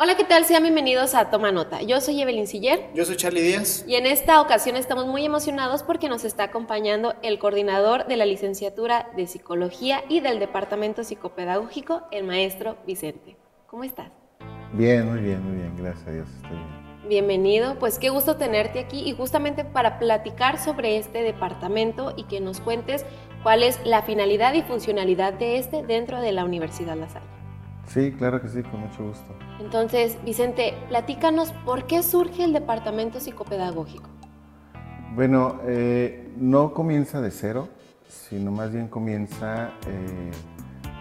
Hola, ¿qué tal? Sean bienvenidos a Toma Nota. Yo soy Evelyn Siller. Yo soy Charlie Díaz. Y en esta ocasión estamos muy emocionados porque nos está acompañando el coordinador de la licenciatura de Psicología y del Departamento Psicopedagógico, el maestro Vicente. ¿Cómo estás? Bien, muy bien, muy bien. Gracias a Dios, estoy bien. Bienvenido, pues qué gusto tenerte aquí y justamente para platicar sobre este departamento y que nos cuentes cuál es la finalidad y funcionalidad de este dentro de la Universidad La Salle. Sí, claro que sí, con mucho gusto. Entonces, Vicente, platícanos por qué surge el departamento psicopedagógico. Bueno, eh, no comienza de cero, sino más bien comienza eh,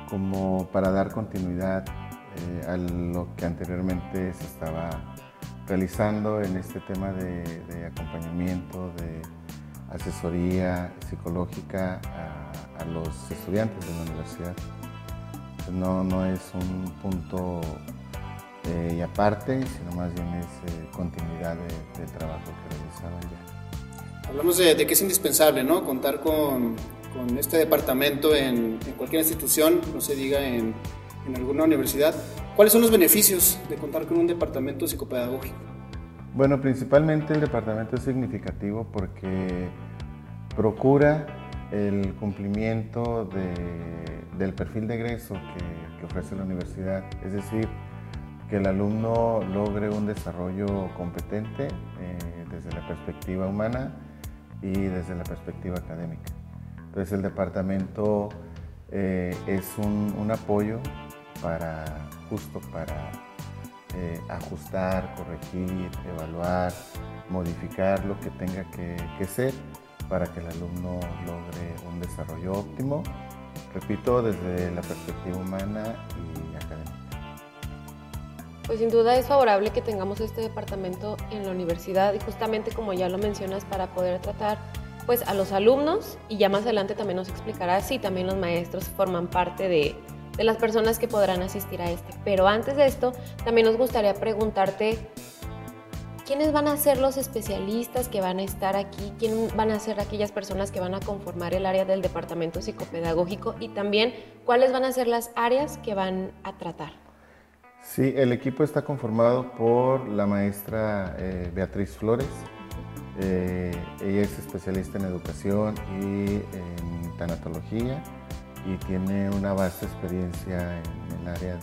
como para dar continuidad eh, a lo que anteriormente se estaba realizando en este tema de, acompañamiento, de asesoría psicológica a los estudiantes de la universidad no, no es un punto eh, y aparte, sino más bien es eh, continuidad del trabajo que realizaban ya. Hablamos de, que es indispensable, ¿no? Contar con, con este departamento en, en, cualquier institución, no se diga en, en alguna universidad. ¿Cuáles son los beneficios de contar con un departamento psicopedagógico? Bueno, principalmente el departamento es significativo porque procura el cumplimiento de del perfil de egreso que, ofrece la universidad, es decir, que el alumno logre un desarrollo competente eh, desde la perspectiva humana y desde la perspectiva académica. Entonces el departamento eh, es un, apoyo para justo para eh, ajustar, corregir, evaluar, modificar lo que tenga que ser para que el alumno logre un desarrollo óptimo repito, desde la perspectiva humana y académica. Pues sin duda es favorable que tengamos este departamento en la universidad y justamente como ya lo mencionas para poder tratar pues a los alumnos y ya más adelante también nos explicará si también los maestros forman parte de, de las personas que podrán asistir a este. Pero antes de esto, también nos gustaría preguntarte ¿Quiénes van a ser los especialistas que van a estar aquí? ¿Quiénes van a ser aquellas personas que van a conformar el área del departamento psicopedagógico? Y también, ¿cuáles van a ser las áreas que van a tratar? Sí, el equipo está conformado por la maestra eh, Beatriz Flores. Eh, ella es especialista en educación y en tanatología y tiene una vasta experiencia en el área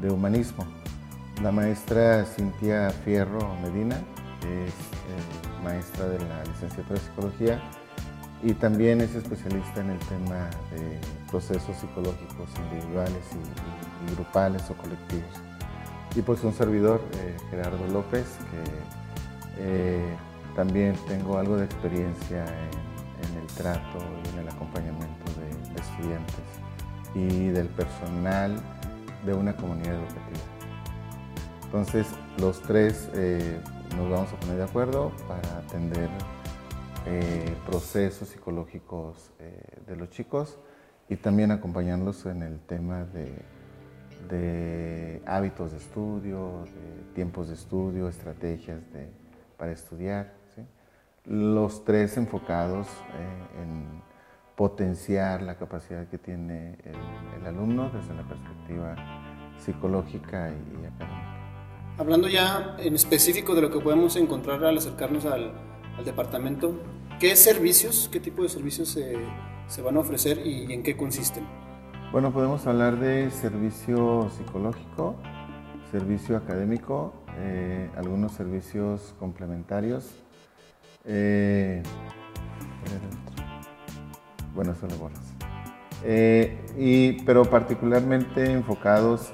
de humanismo. La maestra Cintia Fierro Medina es eh, maestra de la licenciatura de psicología y también es especialista en el tema de procesos psicológicos individuales y, grupales o colectivos. Y pues un servidor, eh, Gerardo López, que eh, también tengo algo de experiencia en, el trato y en el acompañamiento de estudiantes y del personal de una comunidad educativa. Entonces, los tres eh, nos vamos a poner de acuerdo para atender eh, procesos psicológicos eh, de los chicos y también acompañarlos en el tema de, hábitos de estudio, de tiempos de estudio, estrategias para estudiar. Los tres enfocados en potenciar la capacidad que tiene el, alumno desde la perspectiva psicológica y académica. Hablando ya en específico de lo que podemos encontrar al acercarnos al, departamento, ¿qué servicios, qué tipo de servicios se, van a ofrecer y en qué consisten? Bueno, podemos hablar de servicio psicológico, servicio académico, eh, algunos servicios complementarios. Eh, bueno, son bolas. Eh, y, pero particularmente enfocados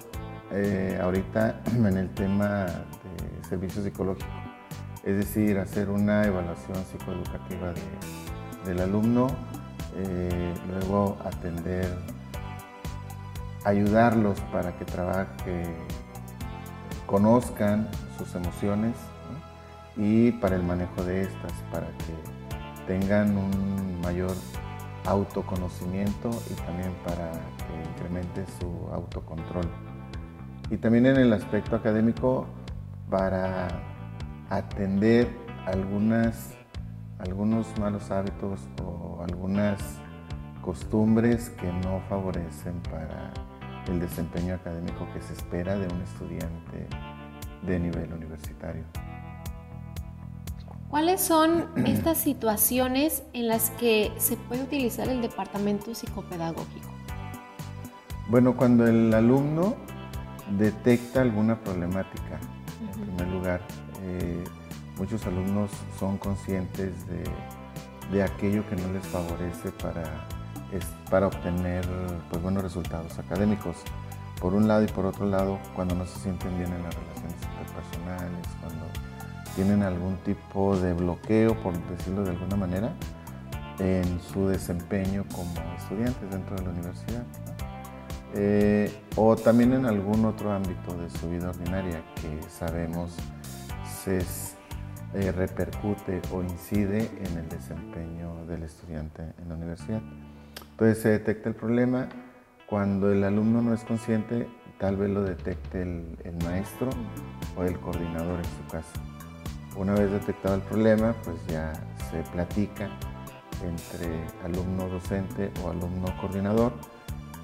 eh, ahorita en el tema de servicio psicológico, es decir, hacer una evaluación psicoeducativa del alumno, eh, luego atender, ayudarlos para que trabajen, conozcan sus emociones y para el manejo de estas, para que tengan un mayor autoconocimiento y también para que incremente su autocontrol y también en el aspecto académico para atender algunas, algunos malos hábitos o algunas costumbres que no favorecen para el desempeño académico que se espera de un estudiante de nivel universitario. ¿Cuáles son estas situaciones en las que se puede utilizar el departamento psicopedagógico? Bueno, cuando el alumno detecta alguna problemática, en primer lugar, eh, muchos alumnos son conscientes de, aquello que no les favorece para, para obtener pues, buenos resultados académicos. Por un lado y por otro lado, cuando no se sienten bien en las relaciones interpersonales, cuando tienen algún tipo de bloqueo, por decirlo de alguna manera, en su desempeño como estudiantes dentro de la universidad. Eh, o también en algún otro ámbito de su vida ordinaria que sabemos se eh, repercute o incide en el desempeño del estudiante en la universidad. Entonces se detecta el problema, cuando el alumno no es consciente, tal vez lo detecte el, el maestro o el coordinador en su casa. Una vez detectado el problema, pues ya se platica entre alumno docente o alumno coordinador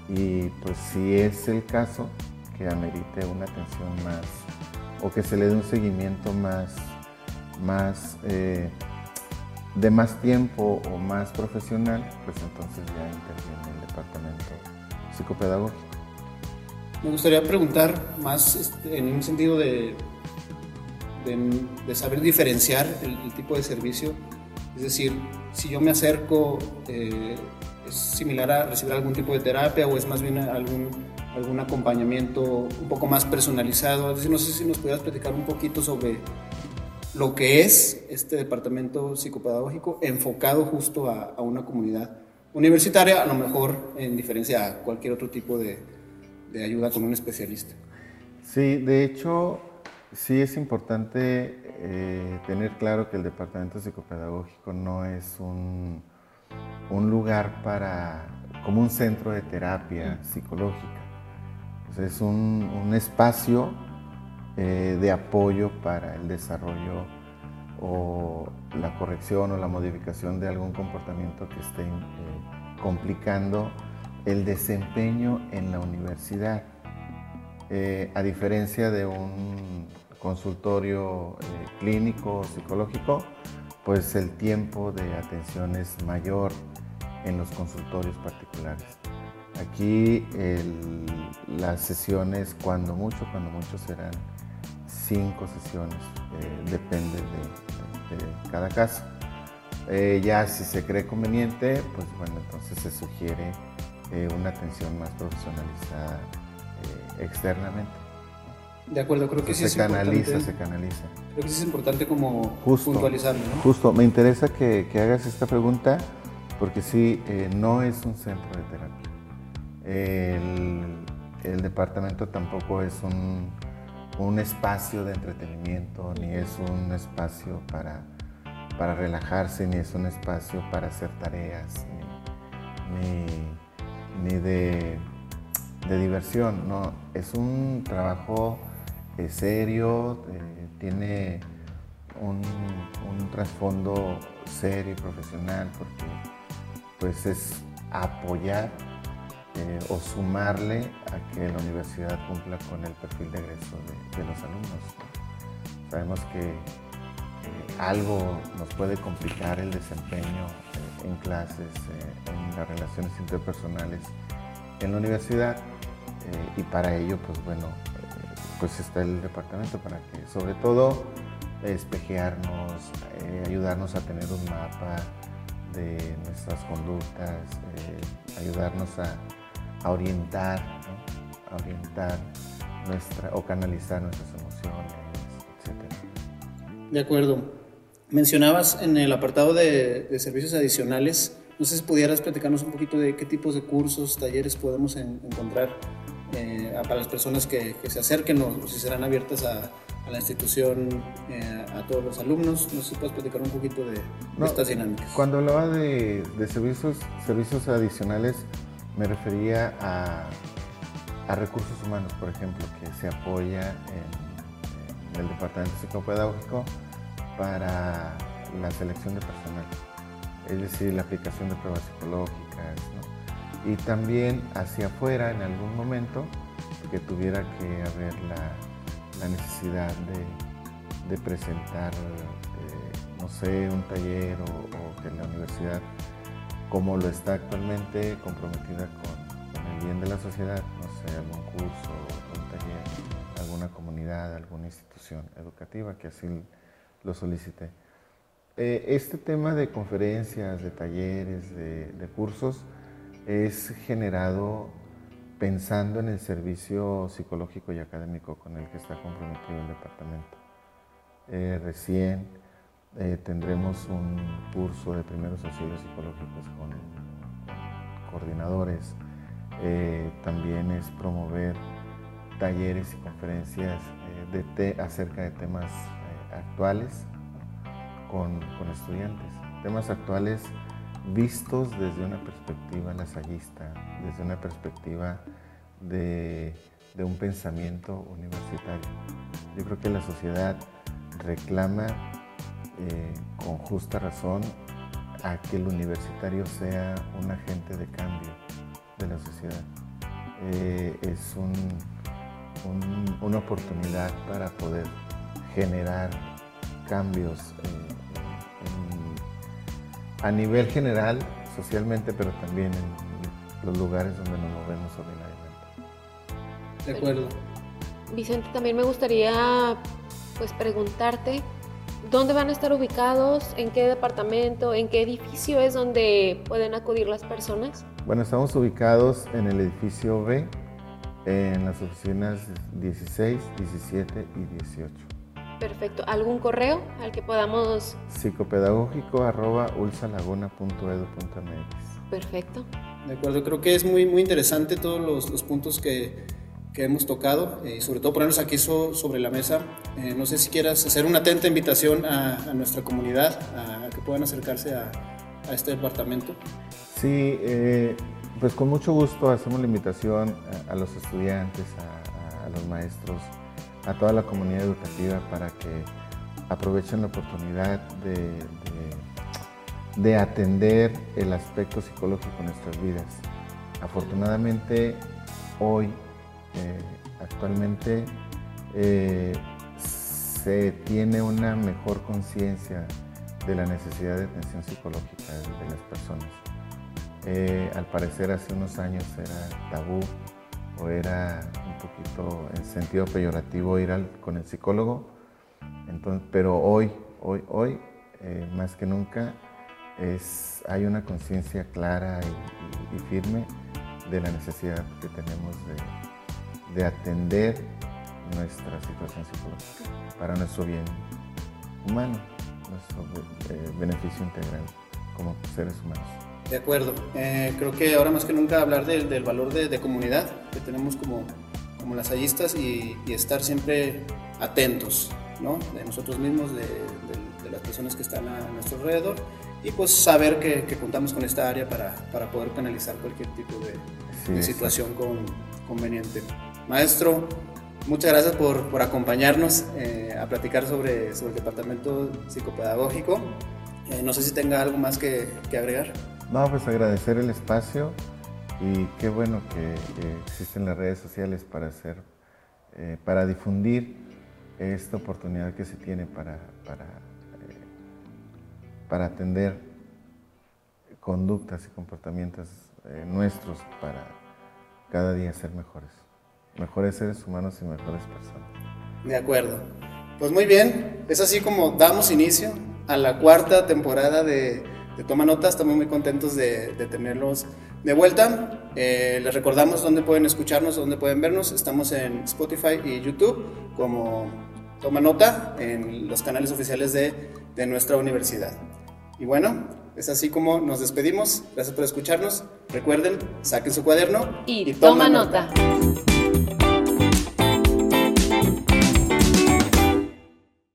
y pues si es el caso que amerite una atención más o que se le dé un seguimiento más, más eh, de más tiempo o más profesional, pues entonces ya interviene el departamento psicopedagógico. Me gustaría preguntar más este, en un sentido de, de, saber diferenciar el, tipo de servicio. Es decir, si yo me acerco, eh, ¿es similar a recibir algún tipo de terapia o es más bien algún, algún acompañamiento un poco más personalizado? No sé si nos pudieras platicar un poquito sobre lo que es este departamento psicopedagógico enfocado justo a, a una comunidad universitaria, a lo mejor en diferencia a cualquier otro tipo de, de ayuda con un especialista. Sí, de hecho, Sí es importante eh, tener claro que el departamento psicopedagógico no es un, lugar para, como un centro de terapia psicológica. es un, espacio eh, de apoyo para el desarrollo o la corrección o la modificación de algún comportamiento que esté eh, complicando el desempeño en la universidad. Eh, a diferencia de un consultorio clínico o psicológico, pues el tiempo de atención es mayor en los consultorios particulares. Aquí las sesiones, cuando mucho, cuando mucho serán cinco sesiones, eh, depende de, cada caso. ya si se cree conveniente, pues bueno, entonces se sugiere una atención más profesionalizada externamente. De acuerdo, creo que sí se canaliza, se canaliza. Creo que sí es importante como puntualizarlo. Justo, me interesa que, hagas esta pregunta porque sí, eh, no es un centro de terapia. El, departamento tampoco es un, un, espacio de entretenimiento, ni es un espacio para, para relajarse, ni es un espacio para hacer tareas, ni, ni de de diversión, no, es un trabajo eh, serio, eh, tiene un, trasfondo serio y profesional porque pues es apoyar eh, o sumarle a que la universidad cumpla con el perfil de egreso de, los alumnos. Sabemos que algo nos puede complicar el desempeño en clases, en las relaciones interpersonales en la universidad y para ello, pues bueno, pues está el departamento para que sobre todo espejearnos, eh, ayudarnos a tener un mapa de nuestras conductas, eh, ayudarnos a, orientar, orientar nuestra, o canalizar nuestras emociones, etc. De acuerdo. Mencionabas en el apartado de, servicios adicionales, no sé si pudieras platicarnos un poquito de qué tipos de cursos, talleres podemos encontrar eh, para las personas que, se acerquen o, si serán abiertas a, la institución, eh, a todos los alumnos. No sé si puedes platicar un poquito de, estas dinámicas. Cuando hablaba de, servicios, servicios adicionales, me refería a, recursos humanos, por ejemplo, que se apoya en, el departamento psicopedagógico para la selección de personal, es decir, la aplicación de pruebas psicológicas, y también hacia afuera en algún momento que tuviera que haber la, necesidad de, presentar, eh, no sé, un taller o, que la universidad, como lo está actualmente, comprometida con, el bien de la sociedad, no sé, algún curso, un taller, alguna comunidad, alguna institución educativa que así lo solicite. Eh, este tema de conferencias, de talleres, de cursos, es generado pensando en el servicio psicológico y académico con el que está comprometido el departamento. Eh, recién eh, tendremos un curso de primeros auxilios psicológicos con, coordinadores. Eh, también es promover talleres y conferencias de acerca de temas actuales con, con estudiantes. Temas actuales vistos desde una perspectiva lasallista, desde una perspectiva de, un pensamiento universitario. Yo creo que la sociedad reclama eh, con justa razón a que el universitario sea un agente de cambio de la sociedad. Eh, es una oportunidad para poder generar cambios eh, a nivel general, socialmente, pero también en los lugares donde nos movemos ordinariamente. De acuerdo. Vicente, también me gustaría pues preguntarte dónde van a estar ubicados, en qué departamento, en qué edificio es donde pueden acudir las personas. Bueno, estamos ubicados en el edificio B, en las oficinas 16, 17 y 18. Perfecto. ¿Algún correo al que podamos...? Psicopedagógico arroba Perfecto. De acuerdo, creo que es muy, muy interesante todos los, puntos que, que, hemos tocado eh, y sobre todo ponernos aquí sobre la mesa. Eh, no sé si quieras hacer una atenta invitación a, nuestra comunidad, a, que puedan acercarse a, a este departamento. Sí, eh, pues con mucho gusto hacemos la invitación a, los estudiantes, a los maestros, a toda la comunidad educativa para que aprovechen la oportunidad de, de, atender el aspecto psicológico en nuestras vidas. Afortunadamente, hoy, eh, actualmente, eh, se tiene una mejor conciencia de la necesidad de atención psicológica de las personas. Eh, al parecer hace unos años era tabú o era poquito en sentido peyorativo ir con el psicólogo. Entonces, pero hoy, hoy, hoy, eh, más que nunca, es, hay una conciencia clara y, firme de la necesidad que tenemos de, de atender nuestra situación psicológica para nuestro bien humano, nuestro eh, beneficio integral como seres humanos. De acuerdo. Eh, creo que ahora más que nunca hablar del valor de, comunidad que tenemos como, como las hallistas y, estar siempre atentos, ¿no? De nosotros mismos, de, las personas que están a nuestro alrededor y pues saber que, contamos con esta área para, para poder canalizar cualquier tipo de, situación conveniente. Maestro, muchas gracias por, por acompañarnos eh, a platicar sobre, sobre el departamento psicopedagógico. Eh, no sé si tenga algo más que, que agregar. No, pues agradecer el espacio y qué bueno que, existen las redes sociales para hacer, eh, para difundir esta oportunidad que se tiene para, para, eh, atender conductas y comportamientos eh, nuestros para cada día ser mejores, mejores seres humanos y mejores personas. De acuerdo. Pues muy bien, es así como damos inicio a la cuarta temporada de de Toma Notas. Estamos muy contentos de, tenerlos de vuelta. Eh, les recordamos dónde pueden escucharnos, dónde pueden vernos. Estamos en Spotify y YouTube como Toma Nota en los canales oficiales de, nuestra universidad. Y bueno, es así como nos despedimos. Gracias por escucharnos. Recuerden, saquen su cuaderno y, toma, nota.